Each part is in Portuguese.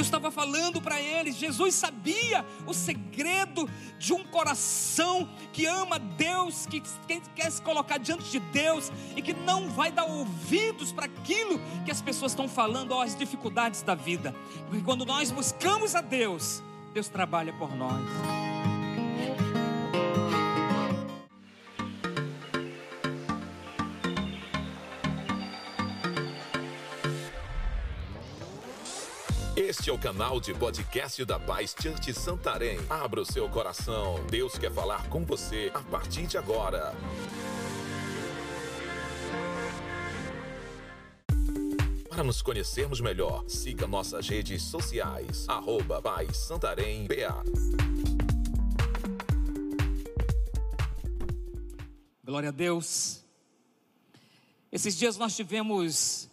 Deus estava falando para eles. Jesus sabia o segredo de um coração que ama Deus, que quer se colocar diante de Deus e que não vai dar ouvidos para aquilo que as pessoas estão falando, ó, as dificuldades da vida. Porque quando nós buscamos a Deus, Deus trabalha por nós. Este é o canal de podcast da Paz Church Santarém. Abra o seu coração. Deus quer falar com você a partir de agora. Para nos conhecermos melhor, siga nossas redes sociais. Arroba Paz Santarém BA. Glória a Deus. Esses dias nós tivemos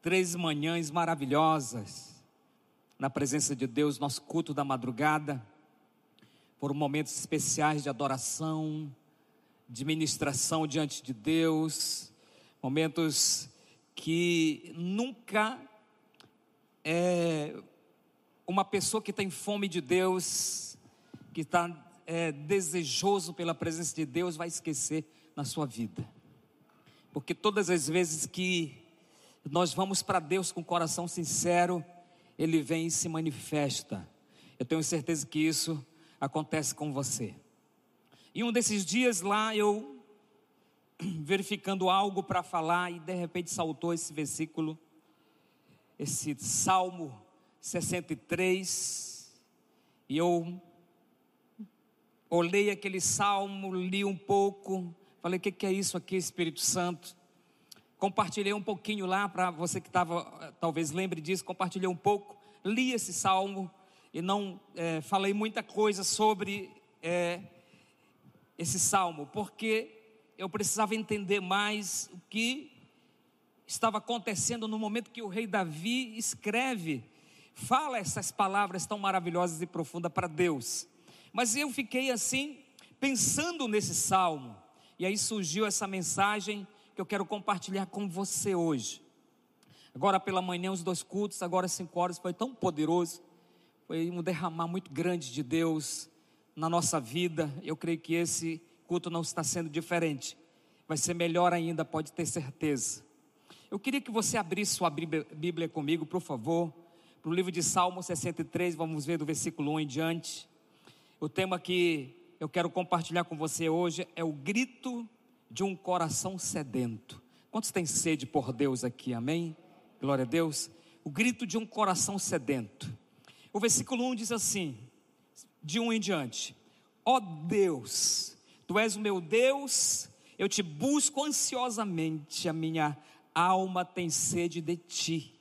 três manhãs maravilhosas na presença de Deus, nosso culto da madrugada. Foram momentos especiais de adoração, de ministração diante de Deus, momentos que nunca é, uma pessoa que tem fome de Deus, que está é, desejoso pela presença de Deus, vai esquecer na sua vida. Porque todas as vezes que nós vamos para Deus com o coração sincero, Ele vem e se manifesta. Eu tenho certeza que isso acontece com você. E um desses dias lá, eu verificando algo para falar, e de repente saltou esse versículo, esse Salmo 63, e eu olhei aquele salmo, li um pouco, falei: o que, que é isso aqui, Espírito Santo? Compartilhei um pouquinho lá para você que estava, eh, talvez lembre disso, compartilhei um pouco, li esse salmo e não é, falei muita coisa sobre é, esse salmo, porque eu precisava entender mais o que estava acontecendo no momento que o rei Davi escreve, fala essas palavras tão maravilhosas e profundas para Deus. Mas eu fiquei assim, pensando nesse salmo, e aí surgiu essa mensagem que eu quero compartilhar com você hoje. Agora pela manhã, os dois cultos, agora cinco horas, foi tão poderoso. Foi um derramar muito grande de Deus na nossa vida. Eu creio que esse culto não está sendo diferente. Vai ser melhor ainda, pode ter certeza. Eu queria que você abrisse sua Bíblia comigo, por favor, para o livro de Salmo 63, vamos ver do versículo 1 em diante. O tema que eu quero compartilhar com você hoje é o grito de um coração sedento. Quantos têm sede por Deus aqui? Amém? Glória a Deus. O grito de um coração sedento. O versículo 1 diz assim: de um em diante: Ó oh Deus, tu és o meu Deus, eu te busco ansiosamente, a minha alma tem sede de ti.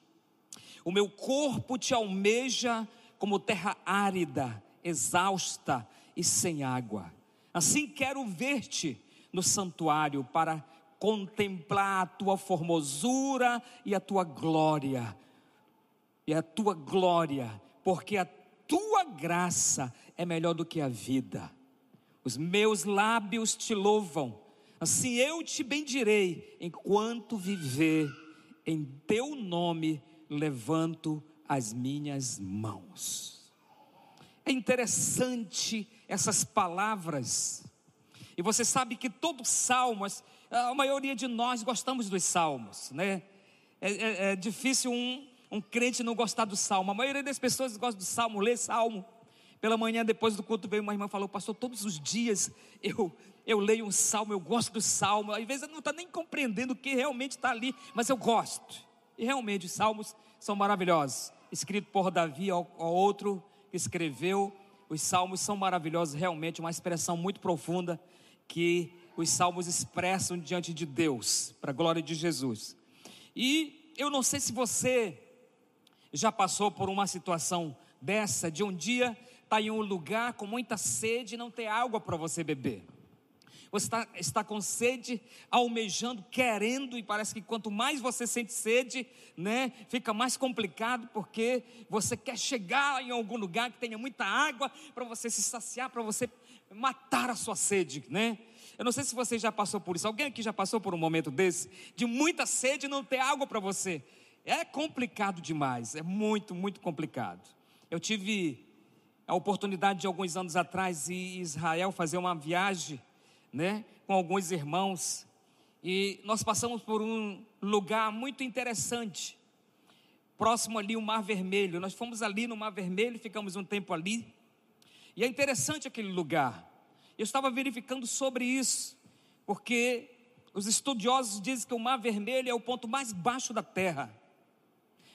O meu corpo te almeja como terra árida, exausta e sem água. Assim quero ver-te no santuário para contemplar a tua formosura e a tua glória. E a tua glória, porque a tua graça é melhor do que a vida. Os meus lábios te louvam, assim eu te bendirei enquanto viver. Em teu nome levanto as minhas mãos. É interessante essas palavras e você sabe que todos os salmos, a maioria de nós gostamos dos salmos, né? É, é, é difícil um, um crente não gostar do salmo. A maioria das pessoas gosta do salmo, lê salmo. Pela manhã, depois do culto, veio uma irmã e falou: Pastor, todos os dias eu, eu leio um salmo, eu gosto do salmo. Às vezes eu não está nem compreendendo o que realmente está ali, mas eu gosto. E realmente os salmos são maravilhosos. Escrito por Davi, ao, ao outro que escreveu. Os salmos são maravilhosos, realmente, uma expressão muito profunda que os salmos expressam diante de Deus, para a glória de Jesus. E eu não sei se você já passou por uma situação dessa, de um dia estar tá em um lugar com muita sede e não ter água para você beber. Você está, está com sede, almejando, querendo, e parece que quanto mais você sente sede, né, fica mais complicado, porque você quer chegar em algum lugar que tenha muita água, para você se saciar, para você matar a sua sede, né? Eu não sei se você já passou por isso. Alguém aqui já passou por um momento desse, de muita sede e não ter água para você? É complicado demais, é muito, muito complicado. Eu tive a oportunidade de alguns anos atrás em Israel fazer uma viagem, né, com alguns irmãos, e nós passamos por um lugar muito interessante, próximo ali o Mar Vermelho. Nós fomos ali no Mar Vermelho, ficamos um tempo ali, e é interessante aquele lugar. Eu estava verificando sobre isso, porque os estudiosos dizem que o Mar Vermelho é o ponto mais baixo da Terra.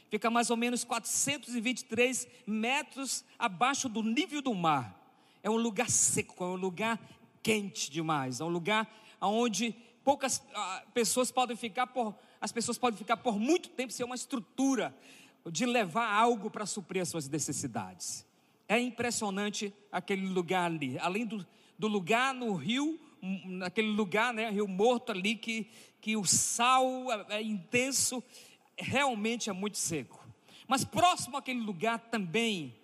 Fica mais ou menos 423 metros abaixo do nível do mar. É um lugar seco, é um lugar quente demais, é um lugar onde poucas ah, pessoas podem ficar por, as pessoas podem ficar por muito tempo sem uma estrutura de levar algo para suprir as suas necessidades. É impressionante aquele lugar ali. Além do, do lugar no rio, naquele lugar, né, rio morto ali, que, que o sal é, é intenso, realmente é muito seco. Mas próximo àquele lugar também,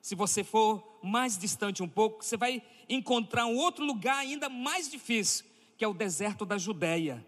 se você for mais distante um pouco, você vai encontrar um outro lugar ainda mais difícil, que é o deserto da Judéia.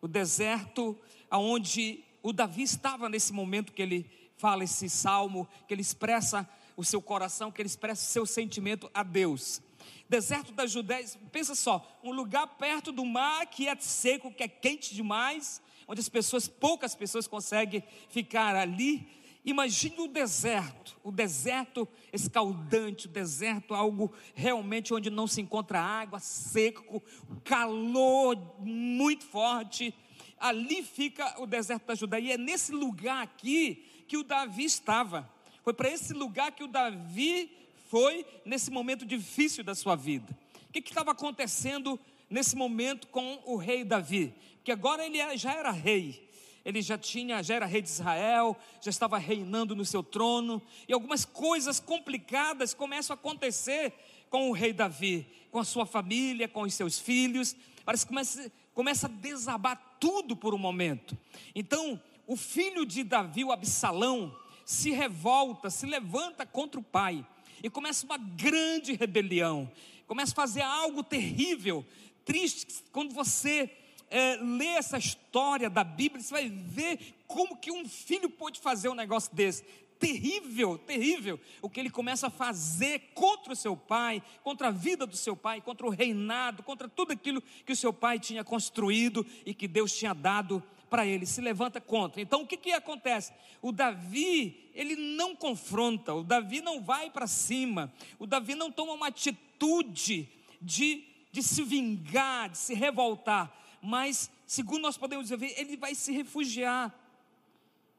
O deserto aonde o Davi estava nesse momento que ele fala esse salmo, que ele expressa o seu coração, que ele expressa o seu sentimento a Deus. Deserto da Judéia, pensa só, um lugar perto do mar que é seco, que é quente demais, onde as pessoas, poucas pessoas conseguem ficar ali. Imagine o deserto, o deserto escaldante, o deserto algo realmente onde não se encontra água, seco, calor muito forte. Ali fica o deserto da Judéia, e é nesse lugar aqui que o Davi estava. Foi para esse lugar que o Davi foi nesse momento difícil da sua vida. O que estava acontecendo nesse momento com o rei Davi? Porque agora ele já era rei. Ele já tinha, já era rei de Israel, já estava reinando no seu trono, e algumas coisas complicadas começam a acontecer com o rei Davi, com a sua família, com os seus filhos. Parece que começa, começa a desabar tudo por um momento. Então, o filho de Davi, o Absalão, se revolta, se levanta contra o pai e começa uma grande rebelião. Começa a fazer algo terrível, triste. Quando você é, lê essa história da Bíblia, você vai ver como que um filho pode fazer um negócio desse. Terrível, terrível, o que ele começa a fazer contra o seu pai, contra a vida do seu pai, contra o reinado, contra tudo aquilo que o seu pai tinha construído e que Deus tinha dado para ele, se levanta contra. Então o que, que acontece? O Davi, ele não confronta, o Davi não vai para cima, o Davi não toma uma atitude de, de se vingar, de se revoltar, mas, segundo nós podemos ver, ele vai se refugiar,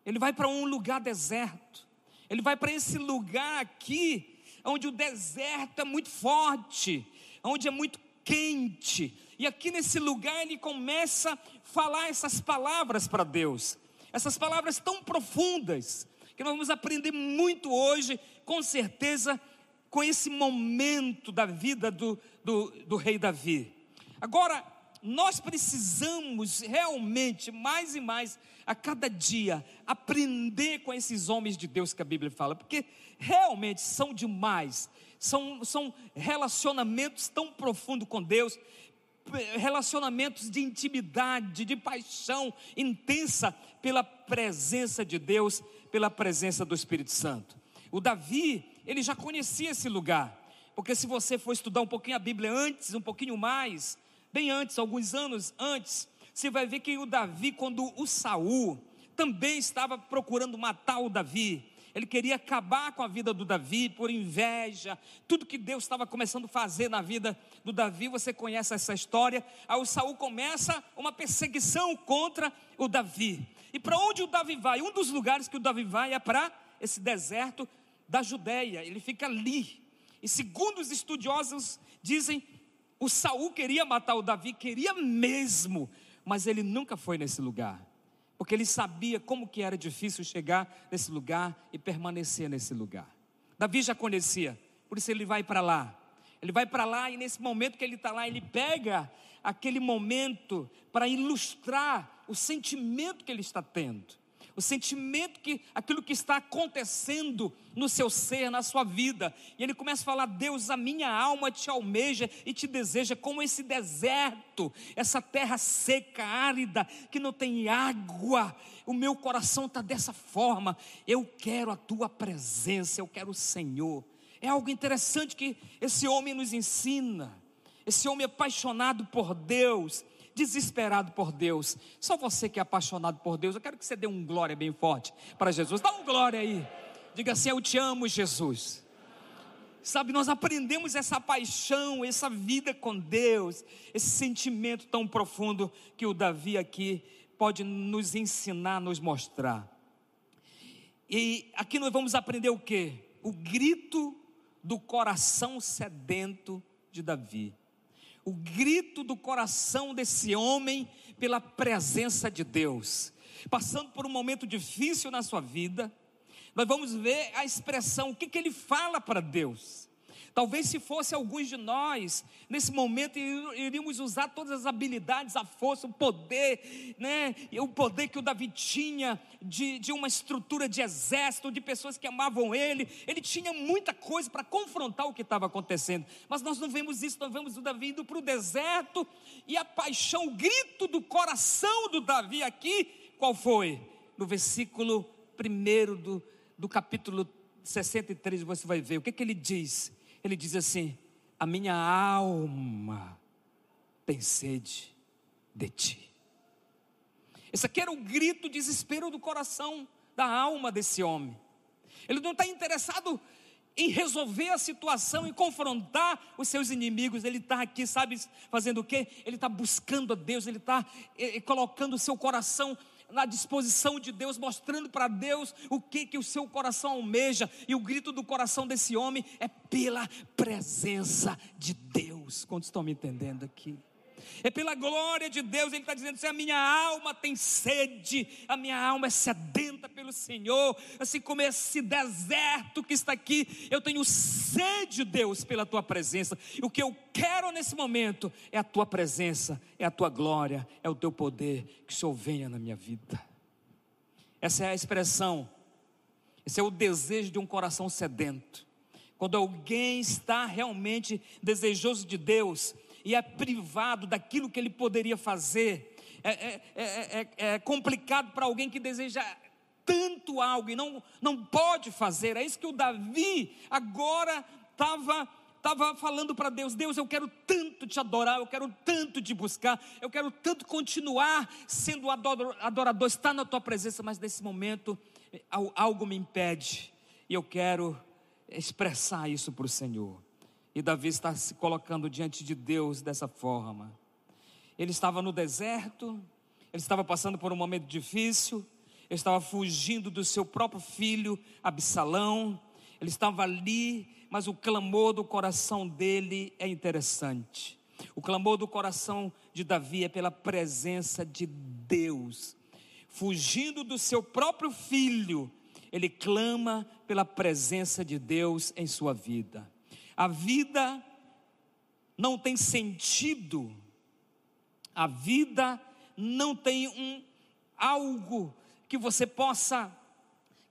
ele vai para um lugar deserto, ele vai para esse lugar aqui, onde o deserto é muito forte, onde é muito quente, e aqui nesse lugar ele começa a falar essas palavras para Deus, essas palavras tão profundas, que nós vamos aprender muito hoje, com certeza, com esse momento da vida do, do, do rei Davi. Agora, nós precisamos realmente, mais e mais, a cada dia, aprender com esses homens de Deus que a Bíblia fala, porque realmente são demais, são, são relacionamentos tão profundos com Deus, relacionamentos de intimidade, de paixão intensa pela presença de Deus, pela presença do Espírito Santo. O Davi, ele já conhecia esse lugar, porque se você for estudar um pouquinho a Bíblia antes, um pouquinho mais, bem antes, alguns anos antes, você vai ver que o Davi, quando o Saul também estava procurando matar o Davi, ele queria acabar com a vida do Davi por inveja, tudo que Deus estava começando a fazer na vida do Davi, você conhece essa história. Aí o Saul começa uma perseguição contra o Davi. E para onde o Davi vai? Um dos lugares que o Davi vai é para esse deserto da Judéia. Ele fica ali. E segundo os estudiosos dizem, o Saul queria matar o Davi, queria mesmo, mas ele nunca foi nesse lugar porque ele sabia como que era difícil chegar nesse lugar e permanecer nesse lugar. Davi já conhecia, por isso ele vai para lá. Ele vai para lá e nesse momento que ele está lá, ele pega aquele momento para ilustrar o sentimento que ele está tendo. O sentimento que aquilo que está acontecendo no seu ser, na sua vida. E ele começa a falar: Deus, a minha alma te almeja e te deseja como esse deserto, essa terra seca, árida, que não tem água. O meu coração está dessa forma. Eu quero a tua presença, eu quero o Senhor. É algo interessante que esse homem nos ensina. Esse homem apaixonado por Deus, desesperado por Deus. Só você que é apaixonado por Deus, eu quero que você dê um glória bem forte para Jesus. Dá um glória aí. Diga assim: Eu te amo, Jesus. Sabe, nós aprendemos essa paixão, essa vida com Deus, esse sentimento tão profundo que o Davi aqui pode nos ensinar, nos mostrar. E aqui nós vamos aprender o que? O grito do coração sedento de Davi o grito do coração desse homem pela presença de Deus. Passando por um momento difícil na sua vida, nós vamos ver a expressão, o que, que ele fala para Deus. Talvez se fosse alguns de nós, nesse momento iríamos usar todas as habilidades, a força, o poder, né? o poder que o Davi tinha de, de uma estrutura de exército, de pessoas que amavam ele. Ele tinha muita coisa para confrontar o que estava acontecendo. Mas nós não vemos isso, nós vemos o Davi indo para o deserto e a paixão, o grito do coração do Davi aqui, qual foi? No versículo 1 do, do capítulo 63, você vai ver o que, que ele diz ele diz assim: A minha alma tem sede de ti. Esse aqui era o grito, o desespero do coração, da alma desse homem. Ele não está interessado em resolver a situação, em confrontar os seus inimigos. Ele está aqui, sabe, fazendo o quê? Ele está buscando a Deus, ele está eh, eh, colocando o seu coração na disposição de Deus, mostrando para Deus o que que o seu coração almeja, e o grito do coração desse homem é pela presença de Deus. Quantos estão me entendendo aqui? É pela glória de Deus. Ele está dizendo assim: a minha alma tem sede, a minha alma é sedenta pelo Senhor, assim como esse deserto que está aqui, eu tenho sede, Deus, pela tua presença. E o que eu quero nesse momento é a tua presença, é a tua glória, é o teu poder, que o Senhor venha na minha vida. Essa é a expressão, esse é o desejo de um coração sedento. Quando alguém está realmente desejoso de Deus, e é privado daquilo que ele poderia fazer. É, é, é, é complicado para alguém que deseja tanto algo e não, não pode fazer. É isso que o Davi agora estava estava falando para Deus: Deus, eu quero tanto te adorar, eu quero tanto te buscar, eu quero tanto continuar sendo adorador, estar na tua presença, mas nesse momento algo me impede e eu quero expressar isso para o Senhor. E Davi está se colocando diante de Deus dessa forma. Ele estava no deserto, ele estava passando por um momento difícil, ele estava fugindo do seu próprio filho Absalão, ele estava ali, mas o clamor do coração dele é interessante. O clamor do coração de Davi é pela presença de Deus. Fugindo do seu próprio filho, ele clama pela presença de Deus em sua vida. A vida não tem sentido, a vida não tem um algo que você possa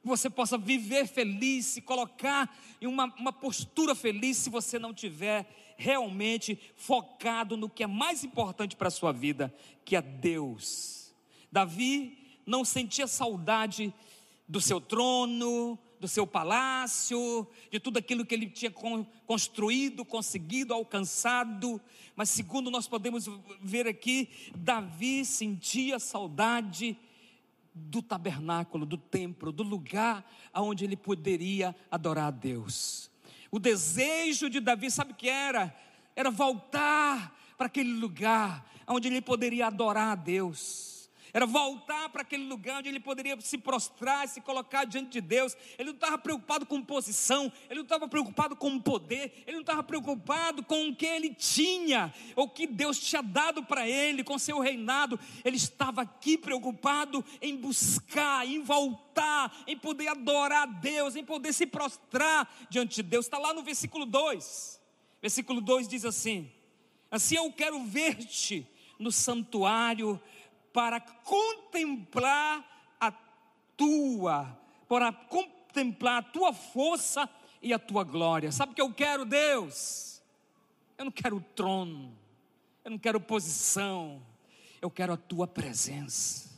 que você possa viver feliz, se colocar em uma, uma postura feliz, se você não tiver realmente focado no que é mais importante para a sua vida, que é Deus. Davi não sentia saudade do seu trono, do seu palácio, de tudo aquilo que ele tinha construído, conseguido, alcançado. Mas, segundo nós podemos ver aqui, Davi sentia saudade do tabernáculo, do templo, do lugar onde ele poderia adorar a Deus. O desejo de Davi, sabe o que era? Era voltar para aquele lugar onde ele poderia adorar a Deus era voltar para aquele lugar onde ele poderia se prostrar, se colocar diante de Deus. Ele não estava preocupado com posição, ele não estava preocupado com poder, ele não estava preocupado com o que ele tinha, ou que Deus tinha dado para ele, com seu reinado. Ele estava aqui preocupado em buscar, em voltar, em poder adorar a Deus, em poder se prostrar diante de Deus. Está lá no versículo 2. Versículo 2 diz assim: Assim eu quero ver-te no santuário para contemplar a tua, para contemplar a tua força e a tua glória. Sabe o que eu quero, Deus? Eu não quero trono, eu não quero posição, eu quero a tua presença,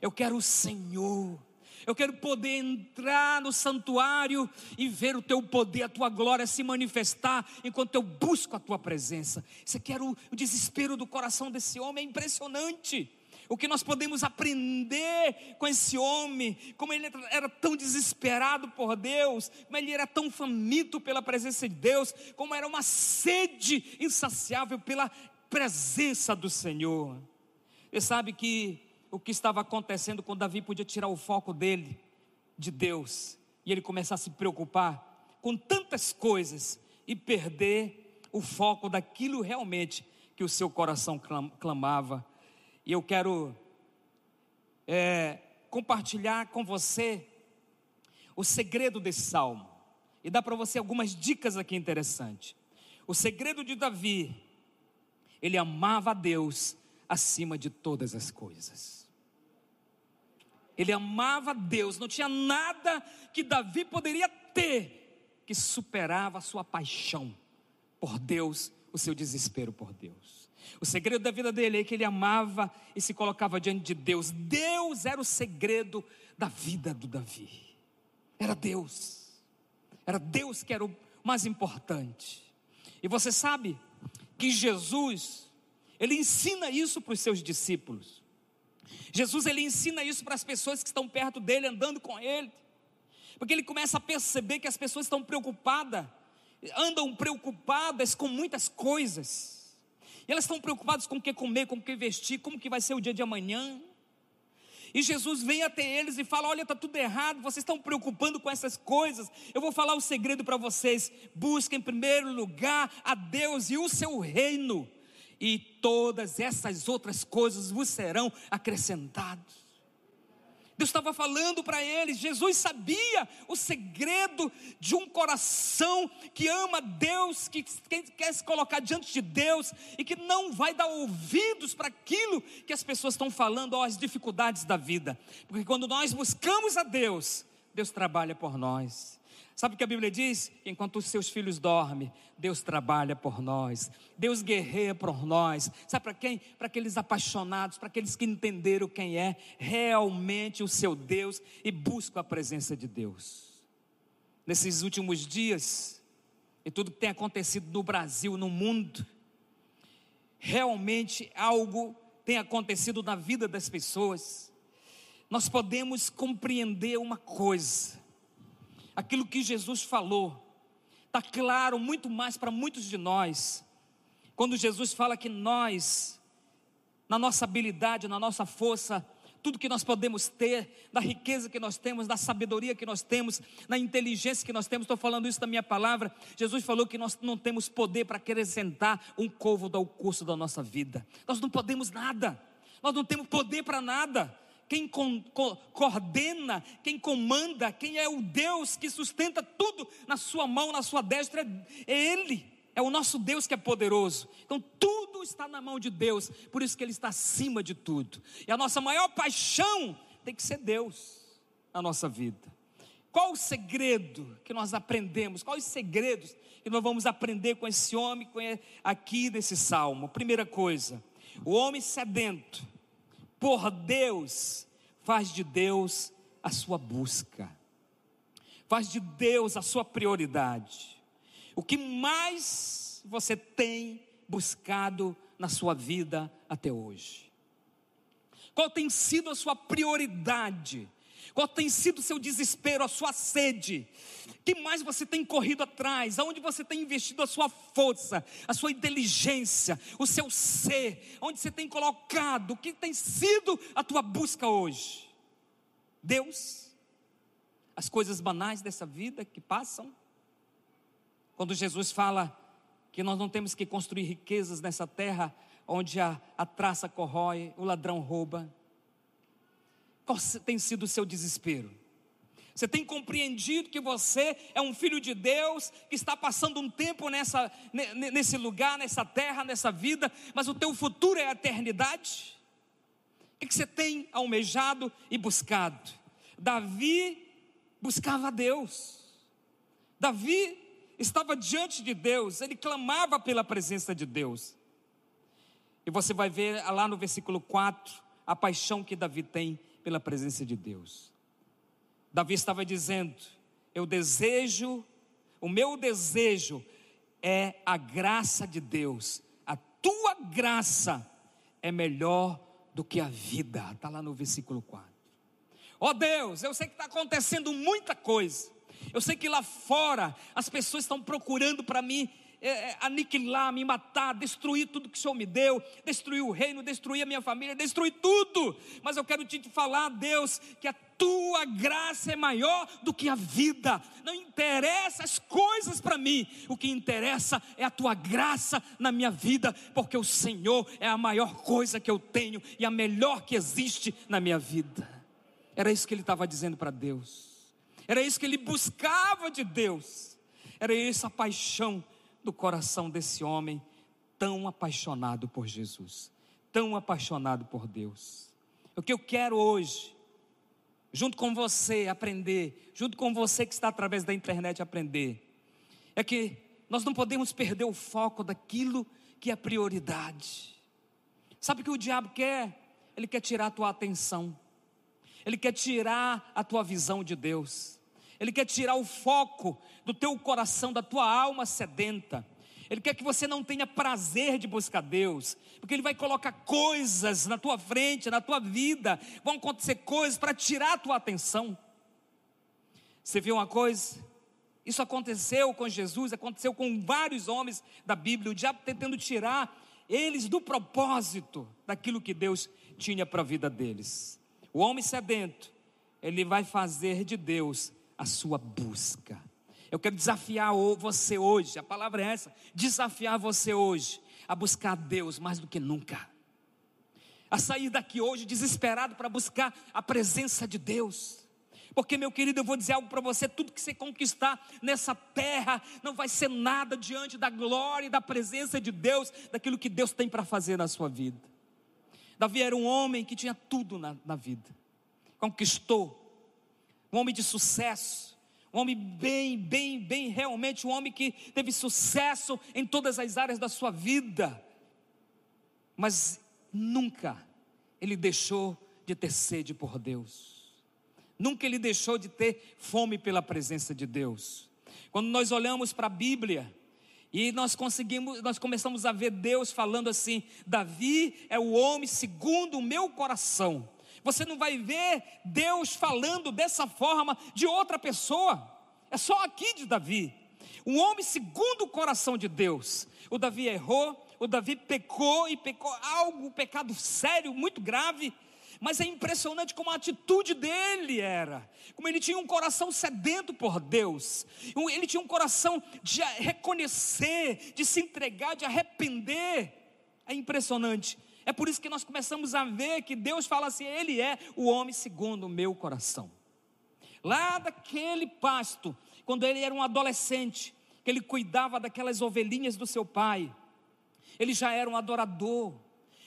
eu quero o Senhor. Eu quero poder entrar no santuário e ver o teu poder, a tua glória se manifestar enquanto eu busco a tua presença. Aqui era o, o desespero do coração desse homem, é impressionante. O que nós podemos aprender com esse homem, como ele era tão desesperado por Deus, como ele era tão faminto pela presença de Deus, como era uma sede insaciável pela presença do Senhor. Você sabe que o que estava acontecendo quando Davi podia tirar o foco dele de Deus e ele começar a se preocupar com tantas coisas e perder o foco daquilo realmente que o seu coração clamava. E eu quero é, compartilhar com você o segredo desse salmo e dar para você algumas dicas aqui interessantes. O segredo de Davi, ele amava a Deus acima de todas as coisas. Ele amava Deus, não tinha nada que Davi poderia ter que superava a sua paixão por Deus, o seu desespero por Deus. O segredo da vida dele é que ele amava e se colocava diante de Deus. Deus era o segredo da vida do Davi. Era Deus. Era Deus que era o mais importante. E você sabe que Jesus, ele ensina isso para os seus discípulos. Jesus ele ensina isso para as pessoas que estão perto dele, andando com ele. Porque ele começa a perceber que as pessoas estão preocupadas, andam preocupadas com muitas coisas. E elas estão preocupadas com o que comer, com o que vestir, como que vai ser o dia de amanhã. E Jesus vem até eles e fala: Olha, está tudo errado, vocês estão preocupando com essas coisas. Eu vou falar o segredo para vocês. Busquem em primeiro lugar a Deus e o seu reino e todas essas outras coisas vos serão acrescentadas. Deus estava falando para eles, Jesus sabia o segredo de um coração que ama Deus, que quer se colocar diante de Deus e que não vai dar ouvidos para aquilo que as pessoas estão falando, ou as dificuldades da vida, porque quando nós buscamos a Deus, Deus trabalha por nós. Sabe o que a Bíblia diz? Enquanto os seus filhos dormem, Deus trabalha por nós, Deus guerreia por nós. Sabe para quem? Para aqueles apaixonados, para aqueles que entenderam quem é realmente o seu Deus e buscam a presença de Deus. Nesses últimos dias, e tudo que tem acontecido no Brasil, no mundo, realmente algo tem acontecido na vida das pessoas. Nós podemos compreender uma coisa aquilo que Jesus falou, está claro muito mais para muitos de nós, quando Jesus fala que nós, na nossa habilidade, na nossa força, tudo que nós podemos ter, da riqueza que nós temos, da sabedoria que nós temos, da inteligência que nós temos, estou falando isso da minha palavra. Jesus falou que nós não temos poder para acrescentar um côvado ao curso da nossa vida, nós não podemos nada, nós não temos poder para nada quem coordena, quem comanda, quem é o Deus que sustenta tudo na sua mão, na sua destra, é Ele. É o nosso Deus que é poderoso. Então tudo está na mão de Deus, por isso que Ele está acima de tudo. E a nossa maior paixão tem que ser Deus na nossa vida. Qual o segredo que nós aprendemos? Quais os segredos que nós vamos aprender com esse homem aqui desse salmo? Primeira coisa, o homem sedento por Deus, faz de Deus a sua busca, faz de Deus a sua prioridade. O que mais você tem buscado na sua vida até hoje? Qual tem sido a sua prioridade? Qual tem sido o seu desespero, a sua sede? que mais você tem corrido atrás? Aonde você tem investido a sua força, a sua inteligência, o seu ser? Onde você tem colocado? O que tem sido a tua busca hoje? Deus? As coisas banais dessa vida que passam? Quando Jesus fala que nós não temos que construir riquezas nessa terra onde a, a traça corrói, o ladrão rouba. Tem sido o seu desespero? Você tem compreendido que você é um filho de Deus, que está passando um tempo nessa, nesse lugar, nessa terra, nessa vida, mas o teu futuro é a eternidade? O que você tem almejado e buscado? Davi buscava a Deus. Davi estava diante de Deus, ele clamava pela presença de Deus. E você vai ver lá no versículo 4 a paixão que Davi tem pela presença de Deus. Davi estava dizendo: Eu desejo, o meu desejo é a graça de Deus, a tua graça é melhor do que a vida. Está lá no versículo 4. Ó oh Deus, eu sei que está acontecendo muita coisa. Eu sei que lá fora as pessoas estão procurando para mim é, é, aniquilar, me matar, destruir tudo que o Senhor me deu, destruir o reino, destruir a minha família, destruir tudo. Mas eu quero te falar, Deus, que a tua graça é maior do que a vida. Não interessa as coisas para mim, o que interessa é a tua graça na minha vida, porque o Senhor é a maior coisa que eu tenho e a melhor que existe na minha vida. Era isso que ele estava dizendo para Deus. Era isso que ele buscava de Deus. Era essa paixão do coração desse homem tão apaixonado por Jesus, tão apaixonado por Deus. O que eu quero hoje, junto com você aprender, junto com você que está através da internet aprender, é que nós não podemos perder o foco daquilo que é prioridade. Sabe o que o diabo quer? Ele quer tirar a tua atenção. Ele quer tirar a tua visão de Deus. Ele quer tirar o foco do teu coração, da tua alma sedenta. Ele quer que você não tenha prazer de buscar Deus, porque Ele vai colocar coisas na tua frente, na tua vida, vão acontecer coisas para tirar a tua atenção. Você viu uma coisa? Isso aconteceu com Jesus, aconteceu com vários homens da Bíblia, o diabo tentando tirar eles do propósito daquilo que Deus tinha para a vida deles. O homem sedento, ele vai fazer de Deus a sua busca. Eu quero desafiar você hoje, a palavra é essa: desafiar você hoje a buscar Deus mais do que nunca. A sair daqui hoje desesperado para buscar a presença de Deus. Porque, meu querido, eu vou dizer algo para você: tudo que você conquistar nessa terra não vai ser nada diante da glória e da presença de Deus, daquilo que Deus tem para fazer na sua vida. Davi era um homem que tinha tudo na, na vida, conquistou, um homem de sucesso, um homem bem, bem, bem, realmente um homem que teve sucesso em todas as áreas da sua vida, mas nunca ele deixou de ter sede por Deus, nunca ele deixou de ter fome pela presença de Deus. Quando nós olhamos para a Bíblia, e nós conseguimos, nós começamos a ver Deus falando assim: Davi é o homem segundo o meu coração. Você não vai ver Deus falando dessa forma de outra pessoa. É só aqui de Davi. Um homem segundo o coração de Deus. O Davi errou, o Davi pecou e pecou algo, um pecado sério, muito grave. Mas é impressionante como a atitude dele era, como ele tinha um coração sedento por Deus, ele tinha um coração de reconhecer, de se entregar, de arrepender. É impressionante. É por isso que nós começamos a ver que Deus fala assim: Ele é o homem segundo o meu coração. Lá daquele pasto, quando ele era um adolescente, que ele cuidava daquelas ovelhinhas do seu pai, ele já era um adorador,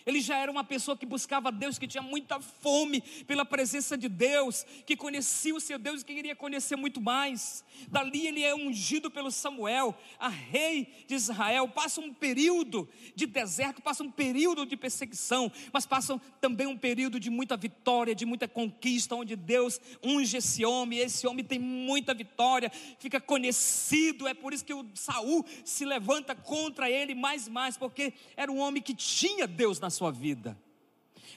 ele já era uma pessoa que buscava Deus, que tinha muita fome pela presença de Deus, que conhecia o seu Deus e que queria conhecer muito mais. Dali ele é ungido pelo Samuel, a rei de Israel. Passa um período de deserto, passa um período de perseguição, mas passa também um período de muita vitória, de muita conquista, onde Deus unge esse homem. Esse homem tem muita vitória, fica conhecido. É por isso que o Saul se levanta contra ele mais e mais, porque era um homem que tinha Deus na sua vida.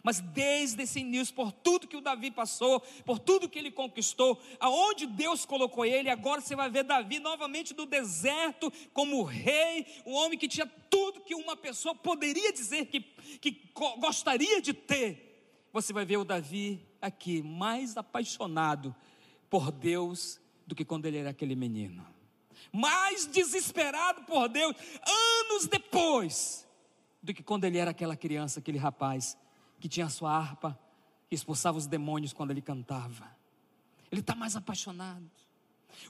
Mas desde esse início, por tudo que o Davi passou, por tudo que ele conquistou, aonde Deus colocou ele, agora você vai ver Davi novamente no deserto, como rei, um homem que tinha tudo que uma pessoa poderia dizer que, que gostaria de ter. Você vai ver o Davi aqui, mais apaixonado por Deus do que quando ele era aquele menino, mais desesperado por Deus, anos depois do que quando ele era aquela criança, aquele rapaz que tinha a sua harpa, que expulsava os demônios quando ele cantava. Ele está mais apaixonado.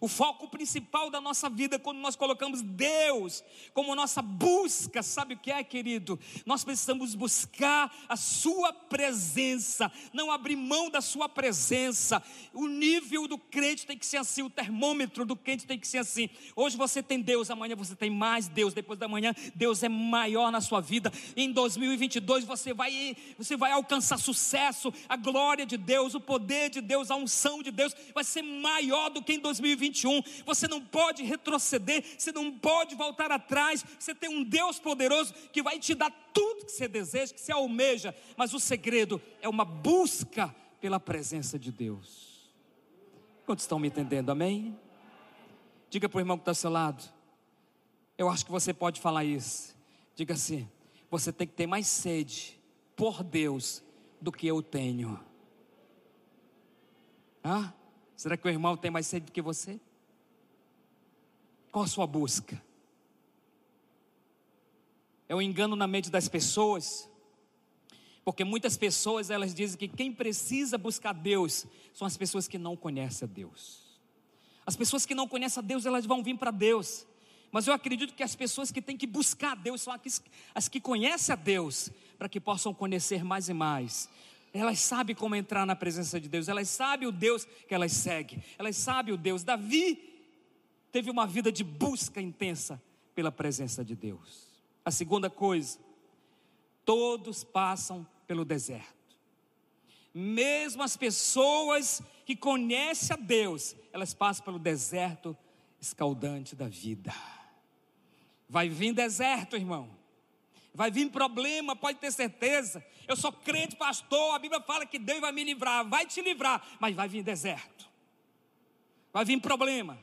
O foco principal da nossa vida, quando nós colocamos Deus como nossa busca, sabe o que é, querido? Nós precisamos buscar a Sua presença, não abrir mão da Sua presença. O nível do crente tem que ser assim, o termômetro do crente tem que ser assim. Hoje você tem Deus, amanhã você tem mais Deus, depois da manhã Deus é maior na sua vida. Em 2022 você vai, você vai alcançar sucesso, a glória de Deus, o poder de Deus, a unção de Deus vai ser maior do que em 2020. 2021. Você não pode retroceder, você não pode voltar atrás. Você tem um Deus poderoso que vai te dar tudo que você deseja, que você almeja. Mas o segredo é uma busca pela presença de Deus. Quantos estão me entendendo? Amém? Diga para o irmão que está ao seu lado. Eu acho que você pode falar isso. Diga assim: você tem que ter mais sede por Deus do que eu tenho. Ah? Será que o irmão tem mais sede do que você? Qual a sua busca? É um engano na mente das pessoas, porque muitas pessoas elas dizem que quem precisa buscar Deus são as pessoas que não conhecem a Deus. As pessoas que não conhecem a Deus, elas vão vir para Deus. Mas eu acredito que as pessoas que têm que buscar a Deus são as que conhecem a Deus, para que possam conhecer mais e mais. Elas sabem como entrar na presença de Deus, elas sabem o Deus que elas seguem, elas sabem o Deus. Davi teve uma vida de busca intensa pela presença de Deus. A segunda coisa, todos passam pelo deserto. Mesmo as pessoas que conhecem a Deus, elas passam pelo deserto escaldante da vida. Vai vir deserto, irmão. Vai vir problema, pode ter certeza. Eu sou crente, pastor. A Bíblia fala que Deus vai me livrar, vai te livrar, mas vai vir deserto. Vai vir problema.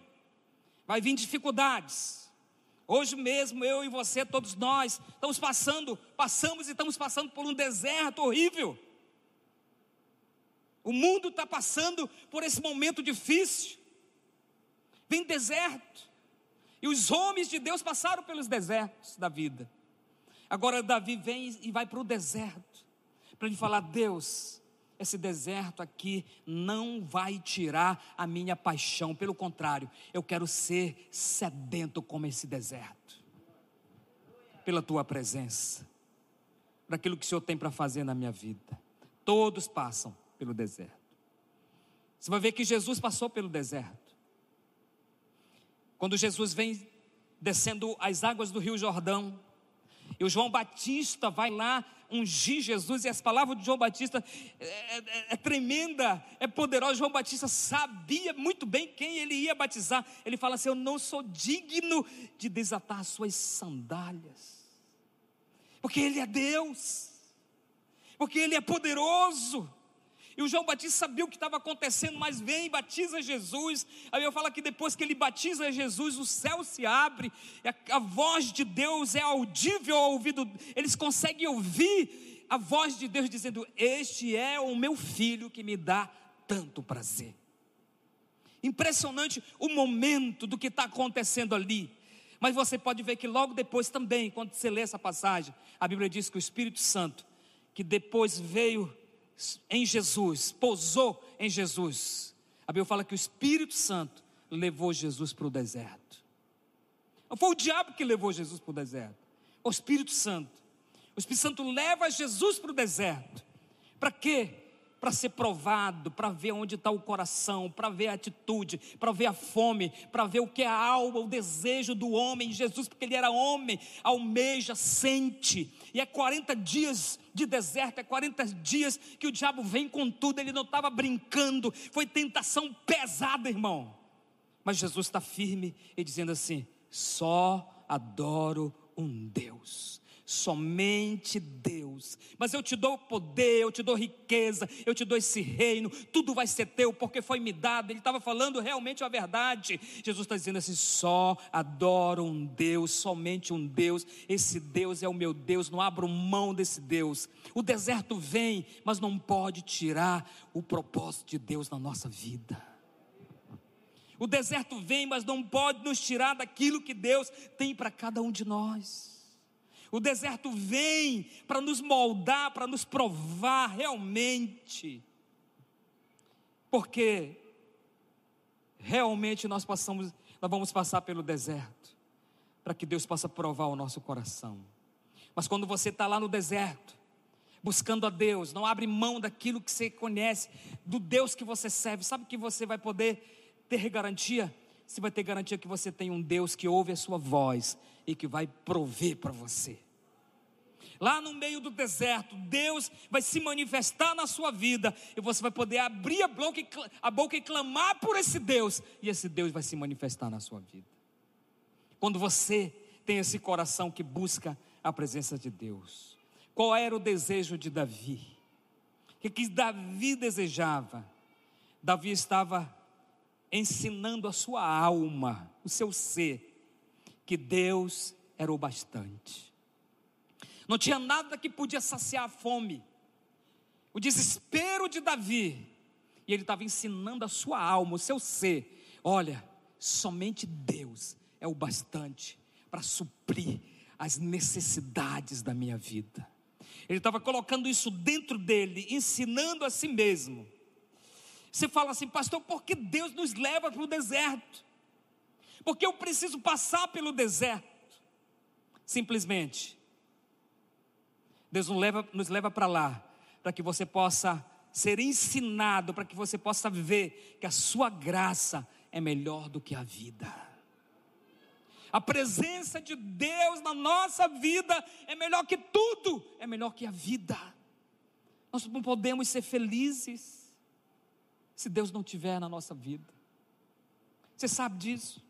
Vai vir dificuldades. Hoje mesmo eu e você, todos nós, estamos passando, passamos e estamos passando por um deserto horrível. O mundo está passando por esse momento difícil. Vem deserto. E os homens de Deus passaram pelos desertos da vida. Agora Davi vem e vai para o deserto, para ele falar: Deus, esse deserto aqui não vai tirar a minha paixão, pelo contrário, eu quero ser sedento como esse deserto, pela tua presença, para aquilo que o Senhor tem para fazer na minha vida. Todos passam pelo deserto. Você vai ver que Jesus passou pelo deserto. Quando Jesus vem descendo as águas do Rio Jordão, e o João Batista vai lá ungir Jesus, e as palavras de João Batista é, é, é, tremenda, é poderosa. João Batista sabia muito bem quem ele ia batizar. Ele fala assim: Eu não sou digno de desatar as suas sandálias, porque Ele é Deus, porque Ele é poderoso. E o João Batista sabia o que estava acontecendo, mas vem e batiza Jesus. Aí eu falo que depois que ele batiza Jesus, o céu se abre, a, a voz de Deus é audível ao ouvido, eles conseguem ouvir a voz de Deus dizendo: Este é o meu filho que me dá tanto prazer. Impressionante o momento do que está acontecendo ali. Mas você pode ver que logo depois também, quando você lê essa passagem, a Bíblia diz que o Espírito Santo, que depois veio em Jesus, pousou em Jesus. A Bíblia fala que o Espírito Santo levou Jesus para o deserto. Não foi o diabo que levou Jesus para o deserto, o Espírito Santo. O Espírito Santo leva Jesus para o deserto. Para quê? Para ser provado, para ver onde está o coração, para ver a atitude, para ver a fome, para ver o que é a alma, o desejo do homem. Jesus, porque ele era homem, almeja, sente. E é 40 dias de deserto, é 40 dias que o diabo vem com tudo, ele não estava brincando, foi tentação pesada, irmão. Mas Jesus está firme e dizendo assim: só adoro um Deus somente Deus. Mas eu te dou poder, eu te dou riqueza, eu te dou esse reino, tudo vai ser teu porque foi me dado. Ele estava falando realmente a verdade. Jesus está dizendo assim: só adoro um Deus, somente um Deus. Esse Deus é o meu Deus, não abro mão desse Deus. O deserto vem, mas não pode tirar o propósito de Deus na nossa vida. O deserto vem, mas não pode nos tirar daquilo que Deus tem para cada um de nós. O deserto vem para nos moldar, para nos provar realmente. Porque realmente nós passamos, nós vamos passar pelo deserto, para que Deus possa provar o nosso coração. Mas quando você está lá no deserto, buscando a Deus, não abre mão daquilo que você conhece, do Deus que você serve, sabe que você vai poder ter garantia? Você vai ter garantia que você tem um Deus que ouve a sua voz e que vai prover para você. Lá no meio do deserto, Deus vai se manifestar na sua vida e você vai poder abrir a boca, e, a boca e clamar por esse Deus, e esse Deus vai se manifestar na sua vida. Quando você tem esse coração que busca a presença de Deus, qual era o desejo de Davi? O que, que Davi desejava? Davi estava ensinando a sua alma, o seu ser, que Deus era o bastante. Não tinha nada que podia saciar a fome. O desespero de Davi. E ele estava ensinando a sua alma, o seu ser. Olha, somente Deus é o bastante para suprir as necessidades da minha vida. Ele estava colocando isso dentro dele, ensinando a si mesmo. Você fala assim, pastor, por que Deus nos leva para o deserto? Porque eu preciso passar pelo deserto. Simplesmente, Deus nos leva, nos leva para lá, para que você possa ser ensinado, para que você possa ver que a sua graça é melhor do que a vida. A presença de Deus na nossa vida é melhor que tudo, é melhor que a vida. Nós não podemos ser felizes se Deus não tiver na nossa vida. Você sabe disso?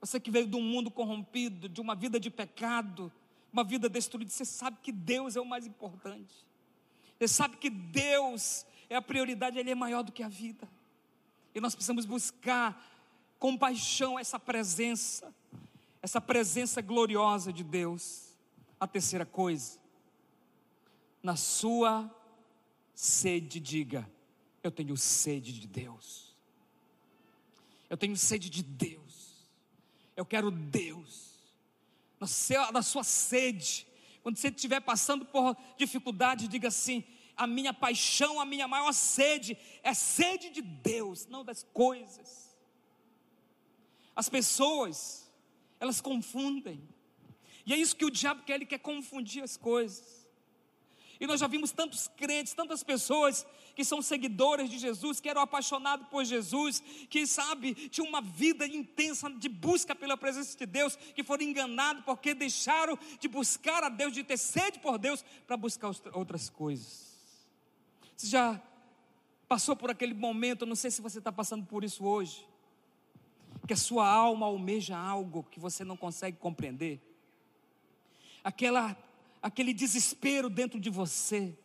Você que veio de um mundo corrompido, de uma vida de pecado, uma vida destruída, você sabe que Deus é o mais importante. Você sabe que Deus é a prioridade, Ele é maior do que a vida. E nós precisamos buscar com paixão essa presença, essa presença gloriosa de Deus. A terceira coisa, na sua sede, diga: Eu tenho sede de Deus. Eu tenho sede de Deus. Eu quero Deus na, seu, na sua sede, quando você estiver passando por dificuldade, diga assim: a minha paixão, a minha maior sede é sede de Deus, não das coisas. As pessoas, elas confundem, e é isso que o diabo quer, ele quer confundir as coisas. E nós já vimos tantos crentes, tantas pessoas que são seguidores de Jesus, que eram apaixonados por Jesus, que sabe, tinham uma vida intensa de busca pela presença de Deus, que foram enganados porque deixaram de buscar a Deus, de ter sede por Deus, para buscar outras coisas. Você já passou por aquele momento, não sei se você está passando por isso hoje, que a sua alma almeja algo que você não consegue compreender, aquela aquele desespero dentro de você,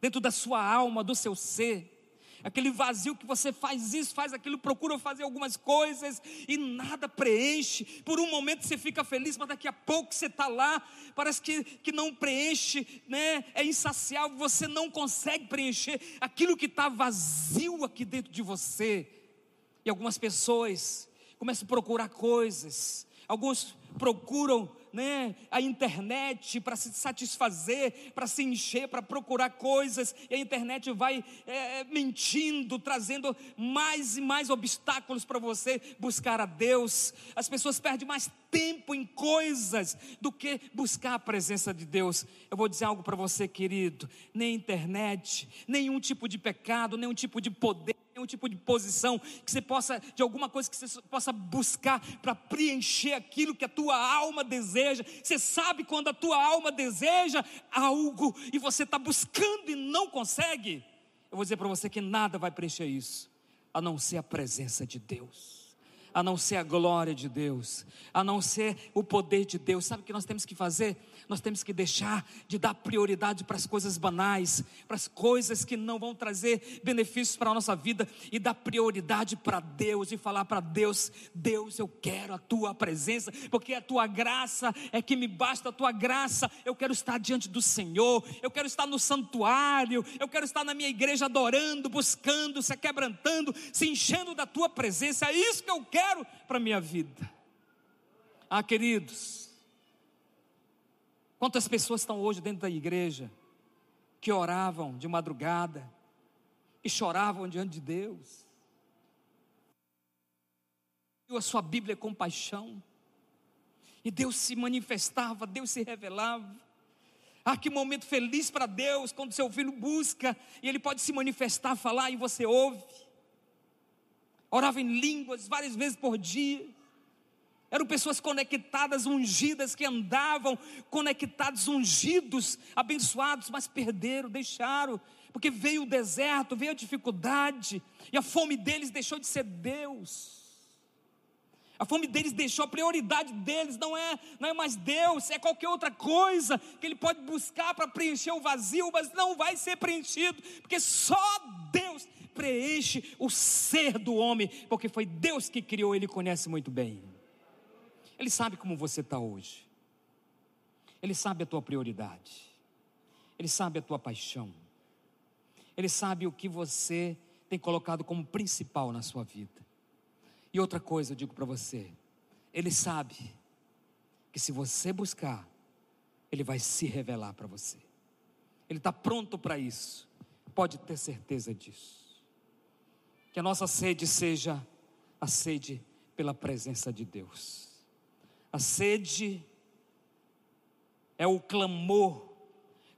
dentro da sua alma, do seu ser, aquele vazio que você faz isso, faz aquilo, procura fazer algumas coisas e nada preenche. Por um momento você fica feliz, mas daqui a pouco você está lá, parece que, que não preenche, né? é insaciável, você não consegue preencher aquilo que está vazio aqui dentro de você. E algumas pessoas começam a procurar coisas, alguns procuram né, a internet para se satisfazer, para se encher, para procurar coisas, e a internet vai é, mentindo, trazendo mais e mais obstáculos para você buscar a Deus. As pessoas perdem mais tempo em coisas do que buscar a presença de Deus. Eu vou dizer algo para você, querido: nem internet, nenhum tipo de pecado, nenhum tipo de poder nenhum tipo de posição, que você possa, de alguma coisa que você possa buscar para preencher aquilo que a tua alma deseja. Você sabe quando a tua alma deseja algo e você está buscando e não consegue. Eu vou dizer para você que nada vai preencher isso, a não ser a presença de Deus a não ser a glória de Deus, a não ser o poder de Deus. Sabe o que nós temos que fazer? Nós temos que deixar de dar prioridade para as coisas banais, para as coisas que não vão trazer benefícios para a nossa vida e dar prioridade para Deus e falar para Deus: Deus, eu quero a tua presença, porque a tua graça é que me basta, a tua graça. Eu quero estar diante do Senhor, eu quero estar no santuário, eu quero estar na minha igreja adorando, buscando, se quebrantando, se enchendo da tua presença. É isso que eu quero para a minha vida. Ah, queridos, Quantas pessoas estão hoje dentro da igreja que oravam de madrugada e choravam diante de Deus? a sua Bíblia com paixão. E Deus se manifestava, Deus se revelava. Ah, que momento feliz para Deus quando seu filho busca e ele pode se manifestar, falar e você ouve. Orava em línguas várias vezes por dia. Eram pessoas conectadas, ungidas, que andavam conectados, ungidos, abençoados, mas perderam, deixaram, porque veio o deserto, veio a dificuldade, e a fome deles deixou de ser Deus. A fome deles deixou a prioridade deles, não é, não é mais Deus, é qualquer outra coisa que ele pode buscar para preencher o vazio, mas não vai ser preenchido, porque só Deus preenche o ser do homem, porque foi Deus que criou, ele conhece muito bem. Ele sabe como você está hoje. Ele sabe a tua prioridade. Ele sabe a tua paixão. Ele sabe o que você tem colocado como principal na sua vida. E outra coisa eu digo para você: Ele sabe que se você buscar, Ele vai se revelar para você. Ele está pronto para isso. Pode ter certeza disso. Que a nossa sede seja a sede pela presença de Deus. A sede é o clamor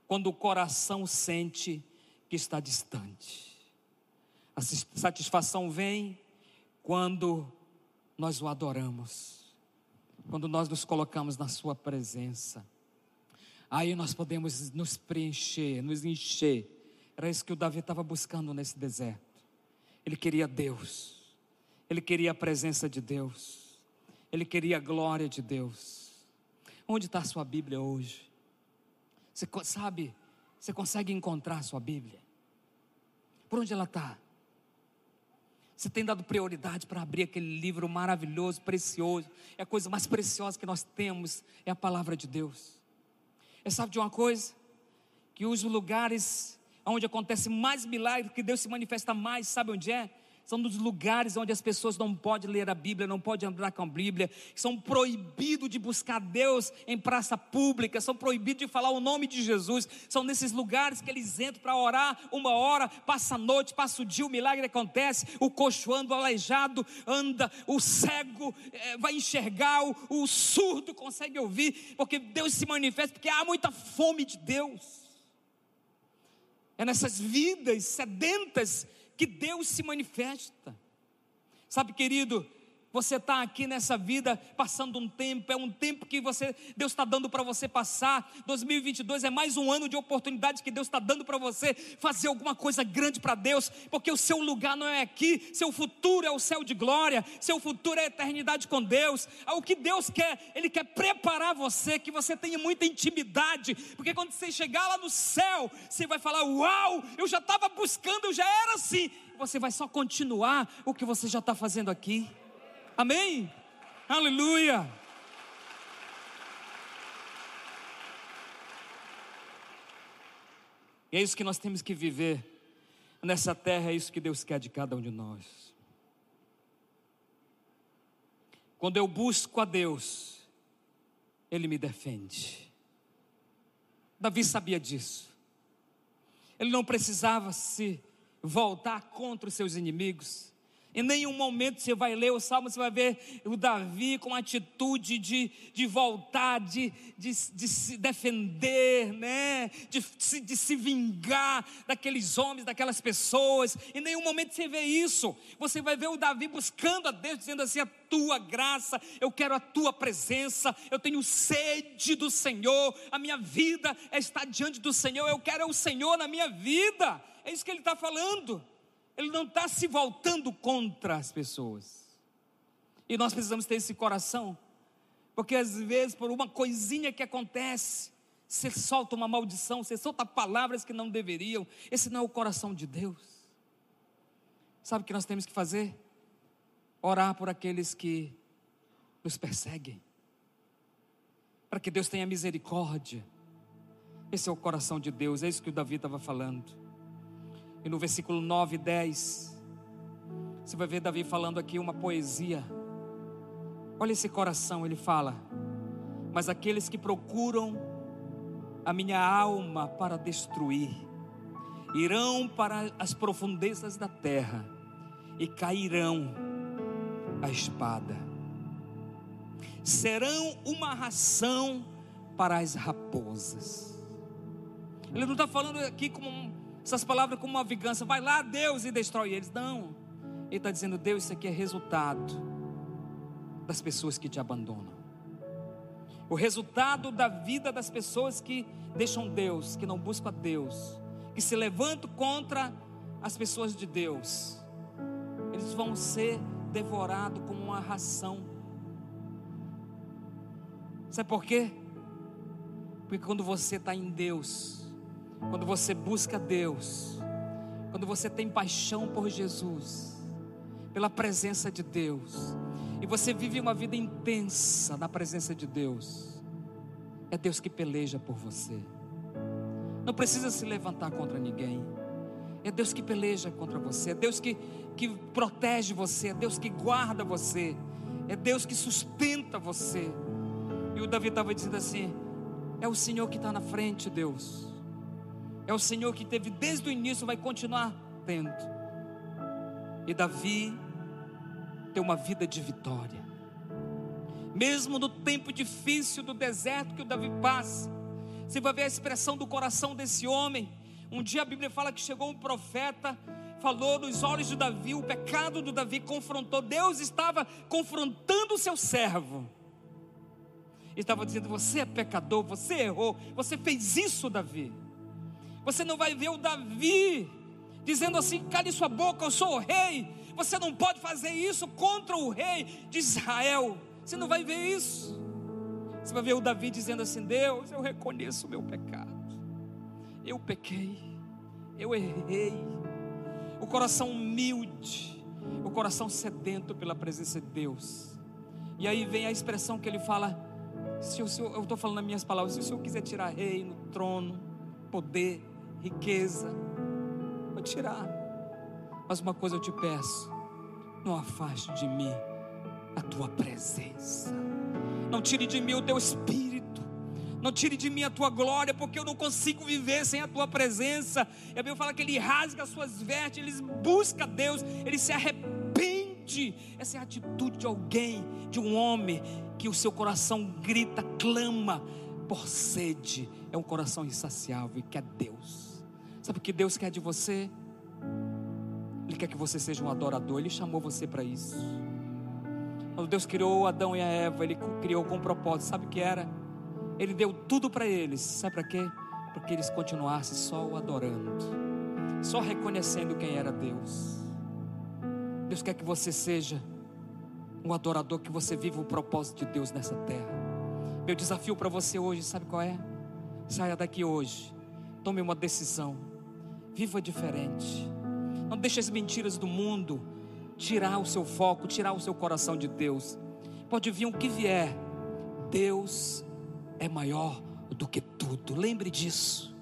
quando o coração sente que está distante. A satisfação vem quando nós o adoramos, quando nós nos colocamos na Sua presença. Aí nós podemos nos preencher, nos encher. Era isso que o Davi estava buscando nesse deserto. Ele queria Deus, ele queria a presença de Deus, ele queria a glória de Deus. Onde está a sua Bíblia hoje? Você sabe, você consegue encontrar sua Bíblia? Por onde ela está? Você tem dado prioridade para abrir aquele livro maravilhoso, precioso. É a coisa mais preciosa que nós temos, é a palavra de Deus. E sabe de uma coisa? Que os lugares onde acontece mais milagre, que Deus se manifesta mais, sabe onde é? São dos lugares onde as pessoas não podem ler a Bíblia, não podem andar com a Bíblia, são proibidos de buscar Deus em praça pública, são proibidos de falar o nome de Jesus, são nesses lugares que eles entram para orar uma hora, passa a noite, passa o dia, o milagre acontece, o coxo anda, o aleijado anda, o cego é, vai enxergar, o, o surdo consegue ouvir, porque Deus se manifesta, porque há muita fome de Deus. É nessas vidas sedentas que Deus se manifesta. Sabe, querido, você está aqui nessa vida passando um tempo, é um tempo que você Deus está dando para você passar. 2022 é mais um ano de oportunidade que Deus está dando para você fazer alguma coisa grande para Deus, porque o seu lugar não é aqui, seu futuro é o céu de glória, seu futuro é a eternidade com Deus. Ah, o que Deus quer, Ele quer preparar você, que você tenha muita intimidade, porque quando você chegar lá no céu, você vai falar: Uau, eu já estava buscando, eu já era assim. Você vai só continuar o que você já está fazendo aqui. Amém? Aleluia! E é isso que nós temos que viver nessa terra, é isso que Deus quer de cada um de nós. Quando eu busco a Deus, Ele me defende. Davi sabia disso. Ele não precisava se voltar contra os seus inimigos. Em nenhum momento você vai ler o salmo, você vai ver o Davi com atitude de, de voltar, de, de, de se defender, né? de, de, de se vingar daqueles homens, daquelas pessoas. Em nenhum momento você vê isso. Você vai ver o Davi buscando a Deus, dizendo assim: a tua graça, eu quero a tua presença, eu tenho sede do Senhor, a minha vida é estar diante do Senhor, eu quero o Senhor na minha vida. É isso que ele está falando. Ele não está se voltando contra as pessoas. E nós precisamos ter esse coração, porque às vezes, por uma coisinha que acontece, você solta uma maldição, você solta palavras que não deveriam. Esse não é o coração de Deus. Sabe o que nós temos que fazer? Orar por aqueles que nos perseguem, para que Deus tenha misericórdia. Esse é o coração de Deus, é isso que o Davi estava falando. E no versículo 9 e 10, você vai ver Davi falando aqui uma poesia. Olha esse coração, ele fala: Mas aqueles que procuram a minha alma para destruir, irão para as profundezas da terra e cairão a espada. Serão uma ração para as raposas. Ele não está falando aqui como essas palavras como uma vingança. Vai lá, Deus, e destrói eles. Não. Ele está dizendo, Deus, isso aqui é resultado das pessoas que te abandonam. O resultado da vida das pessoas que deixam Deus, que não buscam a Deus, que se levantam contra as pessoas de Deus. Eles vão ser devorados como uma ração. Sabe por quê? Porque quando você está em Deus, quando você busca Deus, quando você tem paixão por Jesus, pela presença de Deus, e você vive uma vida intensa na presença de Deus, é Deus que peleja por você. Não precisa se levantar contra ninguém. É Deus que peleja contra você, é Deus que, que protege você, é Deus que guarda você, é Deus que sustenta você. E o Davi estava dizendo assim: é o Senhor que está na frente, Deus. É o Senhor que teve desde o início, vai continuar tendo. E Davi tem uma vida de vitória. Mesmo no tempo difícil do deserto que o Davi passa, você vai ver a expressão do coração desse homem. Um dia a Bíblia fala que chegou um profeta, falou nos olhos de Davi, o pecado do Davi confrontou. Deus estava confrontando o seu servo. Estava dizendo: Você é pecador, você errou, você fez isso, Davi. Você não vai ver o Davi dizendo assim: cale sua boca, eu sou o rei. Você não pode fazer isso contra o rei de Israel. Você não vai ver isso. Você vai ver o Davi dizendo assim: Deus, eu reconheço o meu pecado. Eu pequei, eu errei. O coração humilde, o coração sedento pela presença de Deus. E aí vem a expressão que ele fala: se o Senhor, eu estou falando nas minhas palavras, se o Senhor quiser tirar reino, trono, poder, riqueza, vou tirar. Mas uma coisa eu te peço: não afaste de mim a tua presença. Não tire de mim o teu espírito. Não tire de mim a tua glória, porque eu não consigo viver sem a tua presença. E a Bíblia fala que ele rasga as suas vestes, ele busca Deus, ele se arrepende. Essa é a atitude de alguém, de um homem, que o seu coração grita, clama por sede. É um coração insaciável e quer Deus. Sabe o que Deus quer de você? Ele quer que você seja um adorador. Ele chamou você para isso. Quando Deus criou Adão e a Eva, Ele criou com um propósito. Sabe o que era? Ele deu tudo para eles. Sabe para quê? Para que eles continuassem só o adorando, só reconhecendo quem era Deus. Deus quer que você seja um adorador, que você viva o propósito de Deus nessa terra. Meu desafio para você hoje, sabe qual é? Saia daqui hoje, tome uma decisão, viva diferente. Não deixe as mentiras do mundo tirar o seu foco, tirar o seu coração de Deus. Pode vir o que vier, Deus é maior do que tudo. Lembre disso.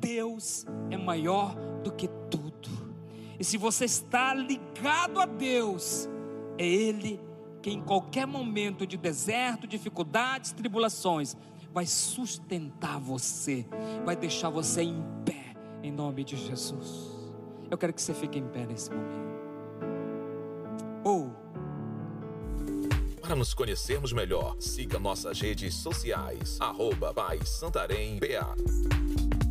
Deus é maior do que tudo. E se você está ligado a Deus, é Ele que em qualquer momento de deserto, dificuldades, tribulações, vai sustentar você, vai deixar você em pé, em nome de Jesus. Eu quero que você fique em pé nesse momento. Ou. Oh. Para nos conhecermos melhor, siga nossas redes sociais. Arroba Santarém BA.